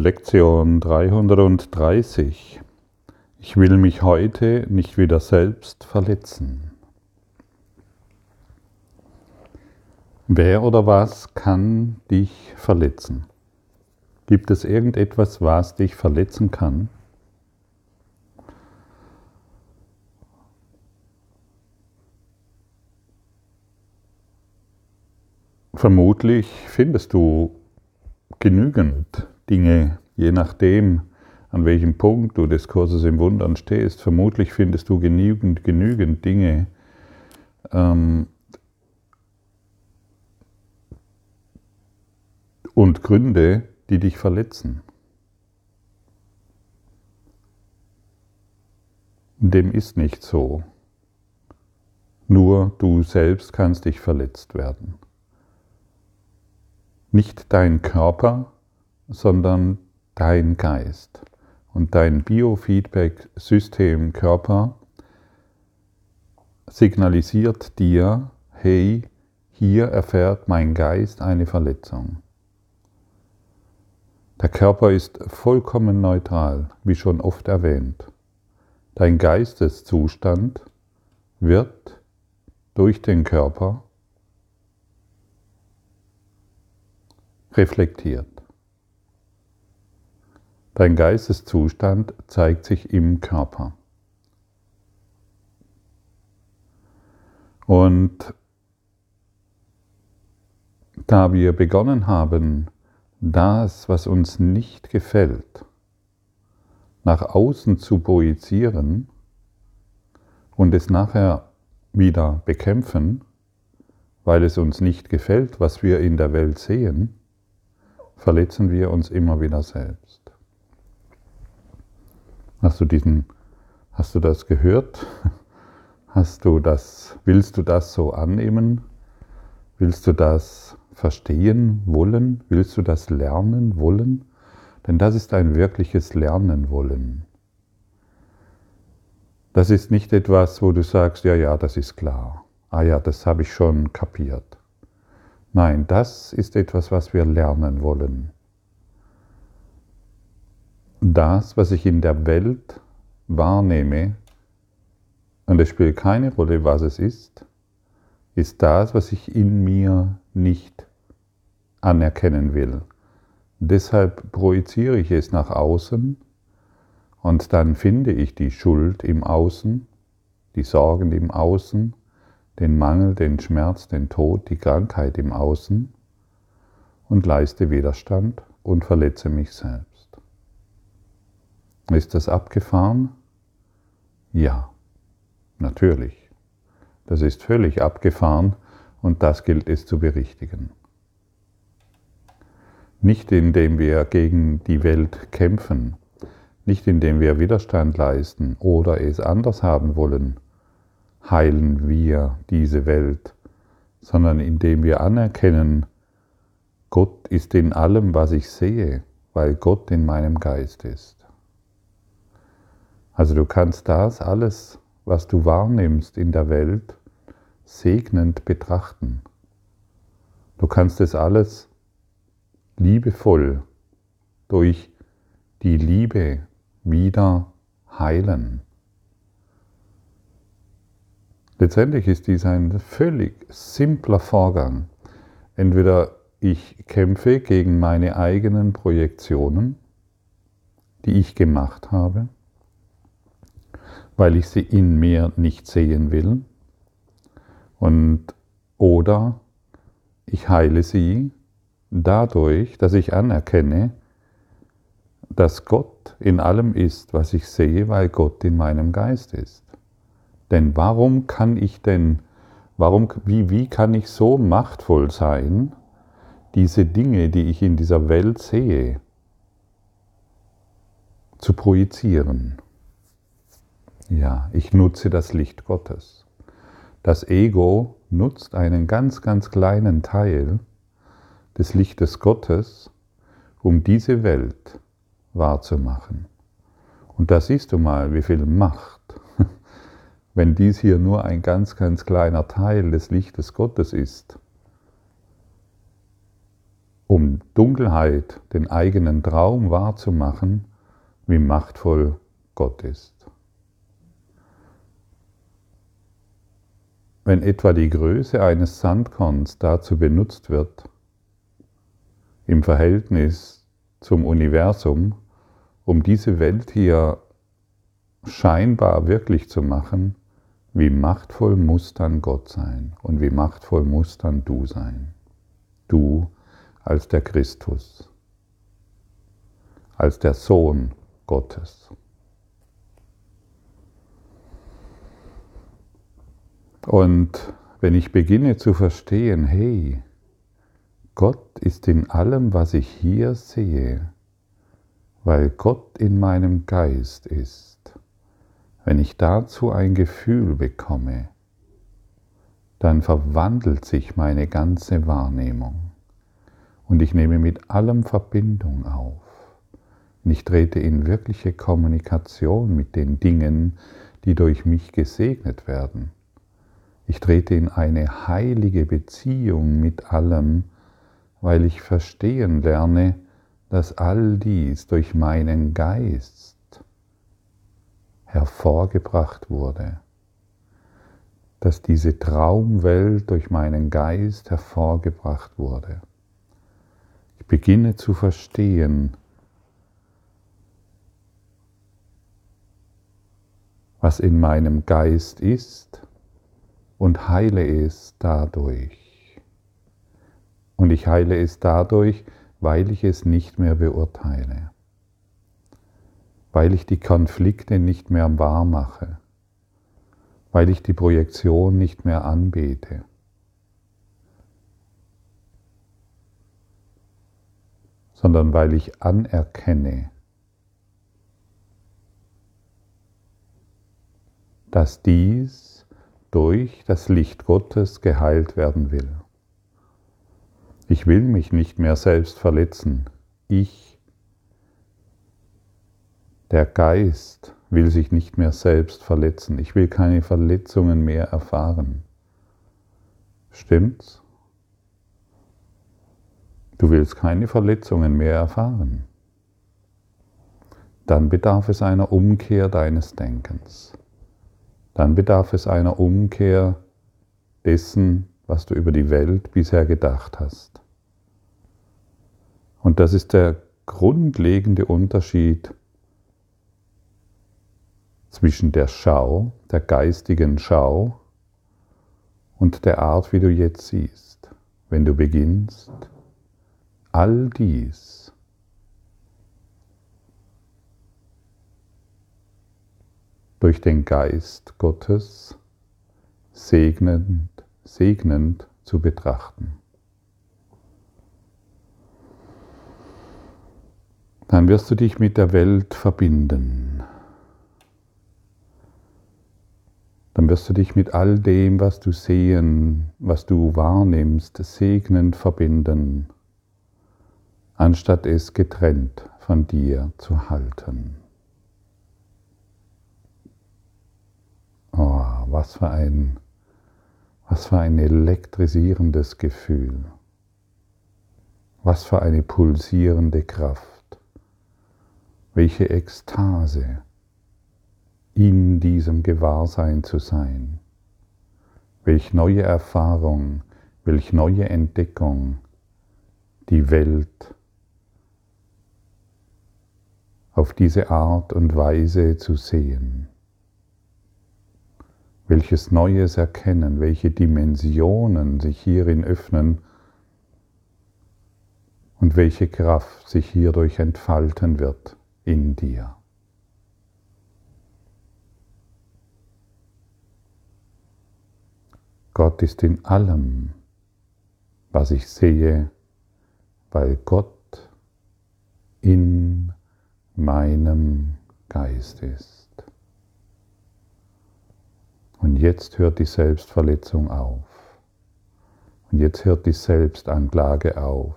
Lektion 330. Ich will mich heute nicht wieder selbst verletzen. Wer oder was kann dich verletzen? Gibt es irgendetwas, was dich verletzen kann? Vermutlich findest du genügend Dinge, je nachdem, an welchem Punkt du des Kurses im Wundern stehst. Vermutlich findest du genügend, genügend Dinge, ähm, und Gründe, die dich verletzen. Dem ist nicht so. Nur du selbst kannst dich verletzt werden. Nicht dein Körper, sondern dein Geist. Und dein Biofeedback-System Körper signalisiert dir, hey, hier erfährt mein Geist eine Verletzung. Der Körper ist vollkommen neutral, wie schon oft erwähnt. Dein Geisteszustand wird durch den Körper reflektiert. Dein Geisteszustand zeigt sich im Körper. Und da wir begonnen haben, das, was uns nicht gefällt, nach außen zu projizieren und es nachher wieder bekämpfen, weil es uns nicht gefällt, was wir in der Welt sehen, verletzen wir uns immer wieder selbst. Hast du diesen, hast du das gehört? Hast du das, willst du das so annehmen? Willst du das verstehen wollen? Willst du das lernen wollen? Denn das ist ein wirkliches Lernen wollen. Das ist nicht etwas, wo du sagst, ja, ja, das ist klar. Ah ja, das habe ich schon kapiert. Nein, das ist etwas, was wir lernen wollen das, was ich in der Welt wahrnehme, und es spielt keine Rolle, was es ist, ist das, was ich in mir nicht anerkennen will. Deshalb projiziere ich es nach außen und dann finde ich die Schuld im Außen, die Sorgen im Außen, den Mangel, den Schmerz, den Tod, die Krankheit im Außen und leiste Widerstand und verletze mich selbst. Ist das abgefahren? Ja, natürlich. Das ist völlig abgefahren und das gilt es zu berichtigen. Nicht indem wir gegen die Welt kämpfen, nicht indem wir Widerstand leisten oder es anders haben wollen, heilen wir diese Welt, sondern indem wir anerkennen, Gott ist in allem, was ich sehe, weil Gott in meinem Geist ist. Also du kannst das alles, was du wahrnimmst in der Welt, segnend betrachten. Du kannst es alles liebevoll durch die Liebe wieder heilen. Letztendlich ist dies ein völlig simpler Vorgang. Entweder ich kämpfe gegen meine eigenen Projektionen, die ich gemacht habe, weil ich sie in mir nicht sehen will. Und oder ich heile sie dadurch, dass ich anerkenne, dass Gott in allem ist, was ich sehe, weil Gott in meinem Geist ist. Denn warum kann ich denn, warum, wie, wie kann ich so machtvoll sein, diese Dinge, die ich in dieser Welt sehe, zu projizieren? Ja, ich nutze das Licht Gottes. Das Ego nutzt einen ganz, ganz kleinen Teil des Lichtes Gottes, um diese Welt wahrzumachen. Und da siehst du mal, wie viel Macht, wenn dies hier nur ein ganz, ganz kleiner Teil des Lichtes Gottes ist. um Dunkelheit, den eigenen Traum wahrzumachen, wie machtvoll Gott ist. Wenn etwa die Größe eines Sandkorns dazu benutzt wird, im Verhältnis zum Universum, um diese Welt hier scheinbar wirklich zu machen, wie machtvoll muss dann Gott sein und wie machtvoll muss dann du sein. Du als der Christus, als der Sohn Gottes. Und wenn ich beginne zu verstehen, hey, Gott ist in allem, was ich hier sehe, weil Gott in meinem Geist ist, wenn ich dazu ein Gefühl bekomme, dann verwandelt sich meine ganze Wahrnehmung und ich nehme mit allem Verbindung auf. Und ich trete in wirkliche Kommunikation mit den Dingen, die durch mich gesegnet werden. Ich trete in eine heilige Beziehung mit allem, weil ich verstehen lerne, dass all dies durch meinen Geist hervorgebracht wurde, dass diese Traumwelt durch meinen Geist hervorgebracht wurde. Ich beginne zu verstehen, was in meinem Geist ist und heile es dadurch. Und ich heile es dadurch, weil ich es nicht mehr beurteile weil ich die Konflikte nicht mehr wahr mache, weil ich die Projektion nicht mehr anbete. sondern weil ich anerkenne, dass dies durch das Licht Gottes geheilt werden will. Ich will mich nicht mehr selbst verletzen. Ich der Geist will sich nicht mehr selbst verletzen. Ich will keine Verletzungen mehr erfahren. Stimmt's? Du willst keine Verletzungen mehr erfahren. Dann bedarf es einer Umkehr deines Denkens. Dann bedarf es einer Umkehr dessen, was du über die Welt bisher gedacht hast. Und das ist der grundlegende Unterschied zwischen der Schau, der geistigen Schau und der Art, wie du jetzt siehst, wenn du beginnst, all dies durch den Geist Gottes segnend, segnend zu betrachten. Dann wirst du dich mit der Welt verbinden. dann wirst du dich mit all dem, was du sehen, was du wahrnimmst, segnend verbinden, anstatt es getrennt von dir zu halten. Was für ein, was für ein elektrisierendes Gefühl. Was für eine pulsierende Kraft. Welche Ekstase in diesem Gewahrsein zu sein. Welch neue Erfahrung, welch neue Entdeckung die Welt auf diese Art und Weise zu sehen. Welches neues Erkennen, welche Dimensionen sich hierin öffnen und welche Kraft sich hierdurch entfalten wird in dir. Gott ist in allem, was ich sehe, weil Gott in meinem Geist ist. Und jetzt hört die Selbstverletzung auf. Und jetzt hört die Selbstanklage auf.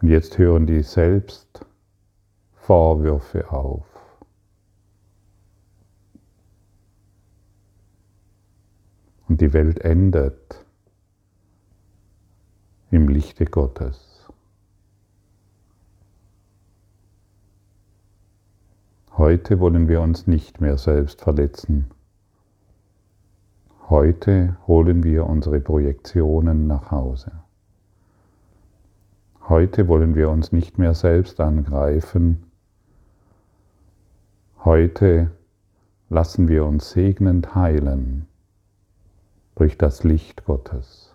Und jetzt hören die Selbstvorwürfe auf. Und die Welt endet im Lichte Gottes. Heute wollen wir uns nicht mehr selbst verletzen Heute holen wir unsere Projektionen nach Hause. Heute wollen wir uns nicht mehr selbst angreifen. Heute lassen wir uns segnend heilen durch das Licht Gottes.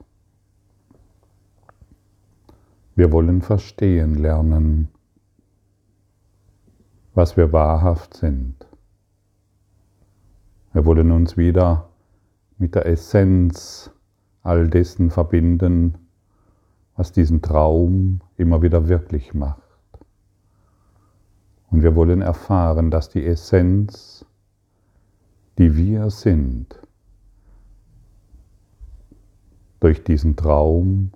Wir wollen verstehen lernen, was wir wahrhaft sind. Wir wollen uns wieder mit der Essenz all dessen verbinden, was diesen Traum immer wieder wirklich macht. Und wir wollen erfahren, dass die Essenz, die wir sind, durch diesen Traum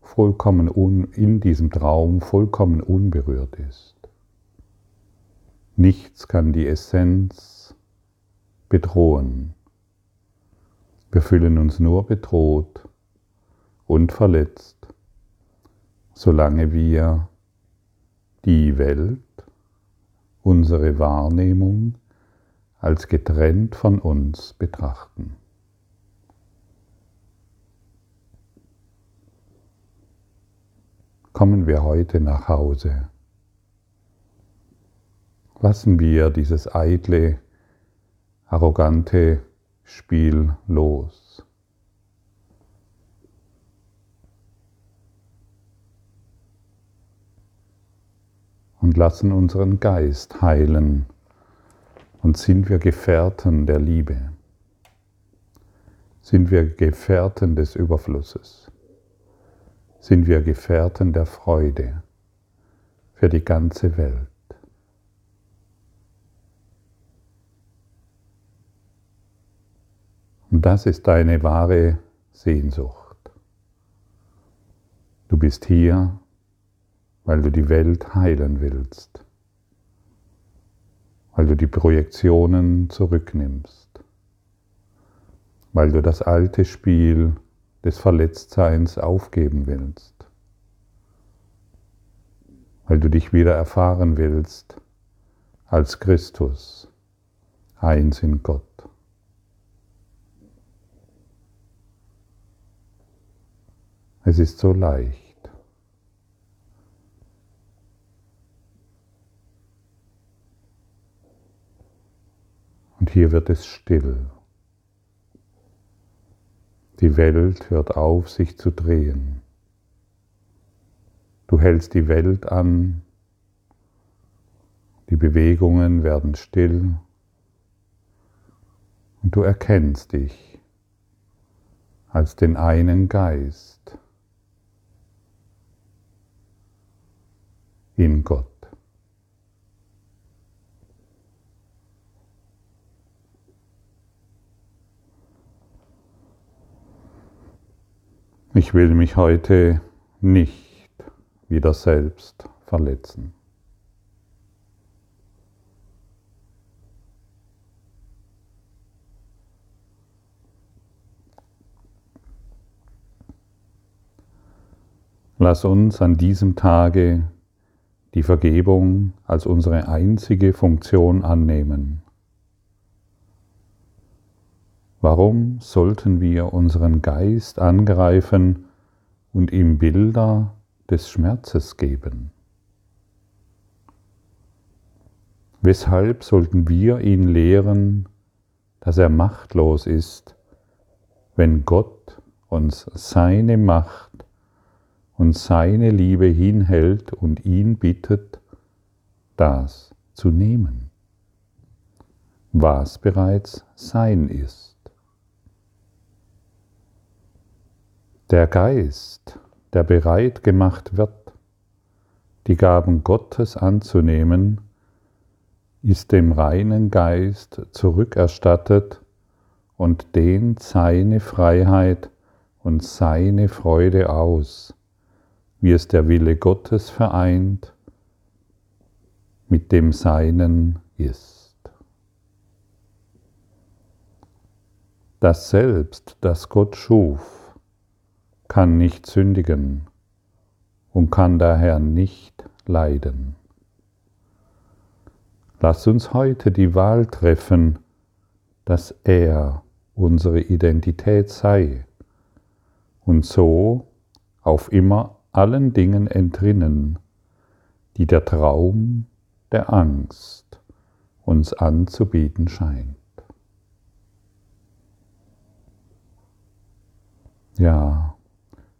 vollkommen un, in diesem Traum vollkommen unberührt ist. Nichts kann die Essenz bedrohen. Wir fühlen uns nur bedroht und verletzt solange wir die Welt, unsere Wahrnehmung als getrennt von uns betrachten. Kommen wir heute nach Hause. Lassen wir dieses eitle, arrogante Spiel los. und lassen unseren Geist heilen und sind wir Gefährten der Liebe, sind wir Gefährten des Überflusses, sind wir Gefährten der Freude für die ganze Welt. Und das ist deine wahre Sehnsucht. Du bist hier, weil du die Welt heilen willst, weil du die Projektionen zurücknimmst, weil du das alte Spiel des Verletztseins aufgeben willst, weil du dich wieder erfahren willst als Christus, eins in Gott. Es ist so leicht. Und hier wird es still. Die Welt hört auf, sich zu drehen. Du hältst die Welt an, die Bewegungen werden still und du erkennst dich als den einen Geist in Gott. Ich will mich heute nicht wieder selbst verletzen. Lass uns an diesem Tage die Vergebung als unsere einzige Funktion annehmen. Warum sollten wir unseren Geist angreifen und ihm Bilder des Schmerzes geben? Weshalb sollten wir ihn lehren, dass er machtlos ist, wenn Gott uns seine Macht und seine Liebe hinhält und ihn bittet, das zu nehmen, was bereits sein ist? Der Geist, der bereit gemacht wird, die Gaben Gottes anzunehmen, ist dem reinen Geist zurückerstattet und dehnt seine Freiheit und seine Freude aus, wie es der Wille Gottes vereint mit dem Seinen ist. Das Selbst, das Gott schuf, kann nicht sündigen und kann daher nicht leiden. Lass uns heute die Wahl treffen, dass er unsere Identität sei und so auf immer allen Dingen entrinnen, die der Traum der Angst uns anzubieten scheint. Ja,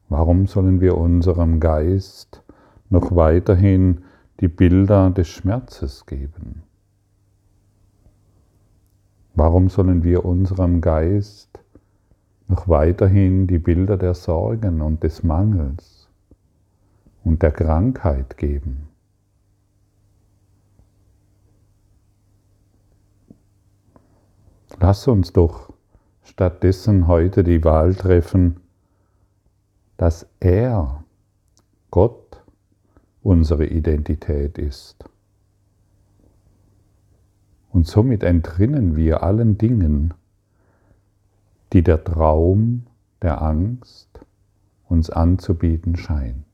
warum sollen wir unserem Geist noch weiterhin die Bilder des Schmerzes geben? Warum sollen wir unserem Geist noch weiterhin die Bilder der Sorgen und des Mangels und der Krankheit geben? Lass uns doch stattdessen heute die Wahl treffen, dass er, Gott, unsere Identität ist. Und somit entrinnen wir allen Dingen, die der Traum der Angst uns anzubieten scheint.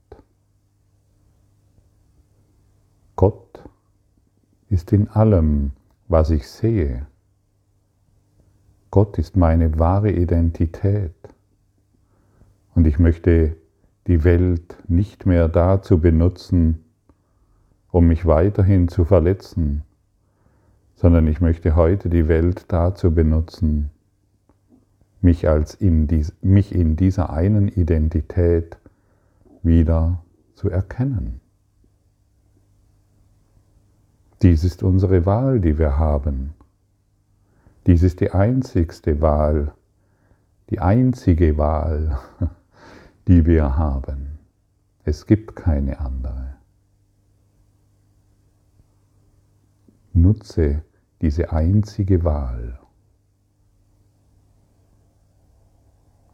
Gott ist in allem, was ich sehe. Gott ist meine wahre Identität. Und ich möchte die Welt nicht mehr dazu benutzen, um mich weiterhin zu verletzen, sondern ich möchte heute die Welt dazu benutzen, mich, als in dies, mich in dieser einen Identität wieder zu erkennen. Dies ist unsere Wahl, die wir haben. Dies ist die einzigste Wahl, die einzige Wahl, die wir haben. Es gibt keine andere. Nutze diese einzige Wahl.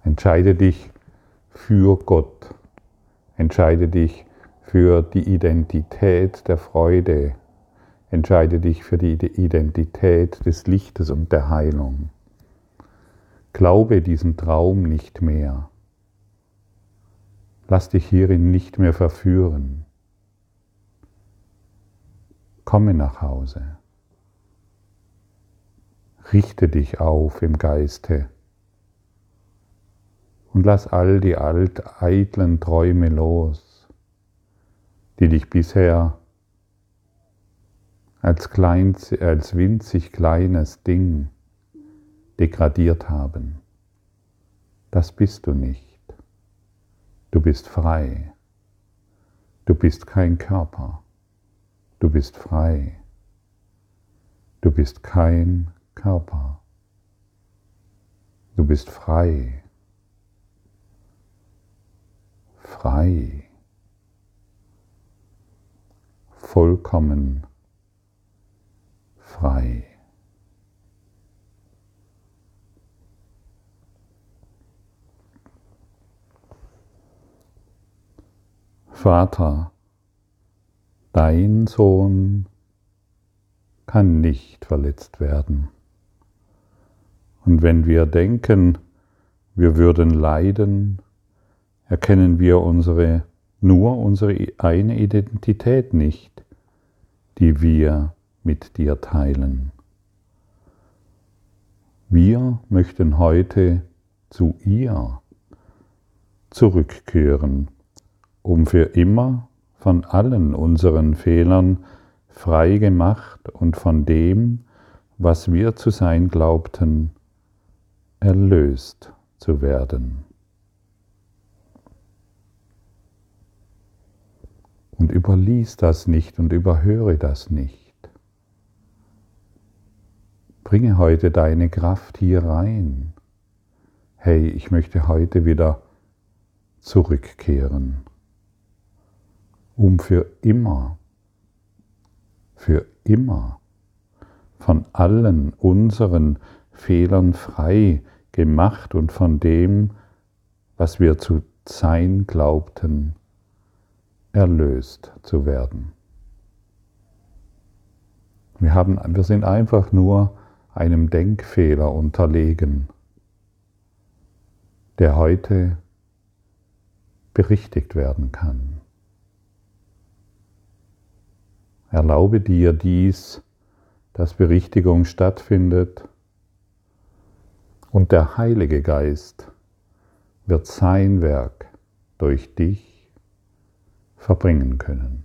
Entscheide dich für Gott. Entscheide dich für die Identität der Freude. Entscheide dich für die Identität des Lichtes und der Heilung. Glaube diesem Traum nicht mehr. Lass dich hierin nicht mehr verführen. Komme nach Hause. Richte dich auf im Geiste und lass all die alt eitlen Träume los, die dich bisher als, klein, als winzig kleines Ding degradiert haben. Das bist du nicht. Du bist frei. Du bist kein Körper. Du bist frei. Du bist kein Körper. Du bist frei. Frei. Vollkommen frei. Vater, dein Sohn kann nicht verletzt werden. Und wenn wir denken, wir würden leiden, erkennen wir unsere, nur unsere eine Identität nicht, die wir mit dir teilen. Wir möchten heute zu ihr zurückkehren um für immer von allen unseren Fehlern frei gemacht und von dem, was wir zu sein glaubten, erlöst zu werden. Und überlies das nicht und überhöre das nicht. Bringe heute deine Kraft hier rein. Hey, ich möchte heute wieder zurückkehren um für immer, für immer von allen unseren Fehlern frei gemacht und von dem, was wir zu sein glaubten, erlöst zu werden. Wir, haben, wir sind einfach nur einem Denkfehler unterlegen, der heute berichtigt werden kann. Erlaube dir dies dass Berichtigung stattfindet und der Heilige Geist wird sein Werk durch dich verbringen können.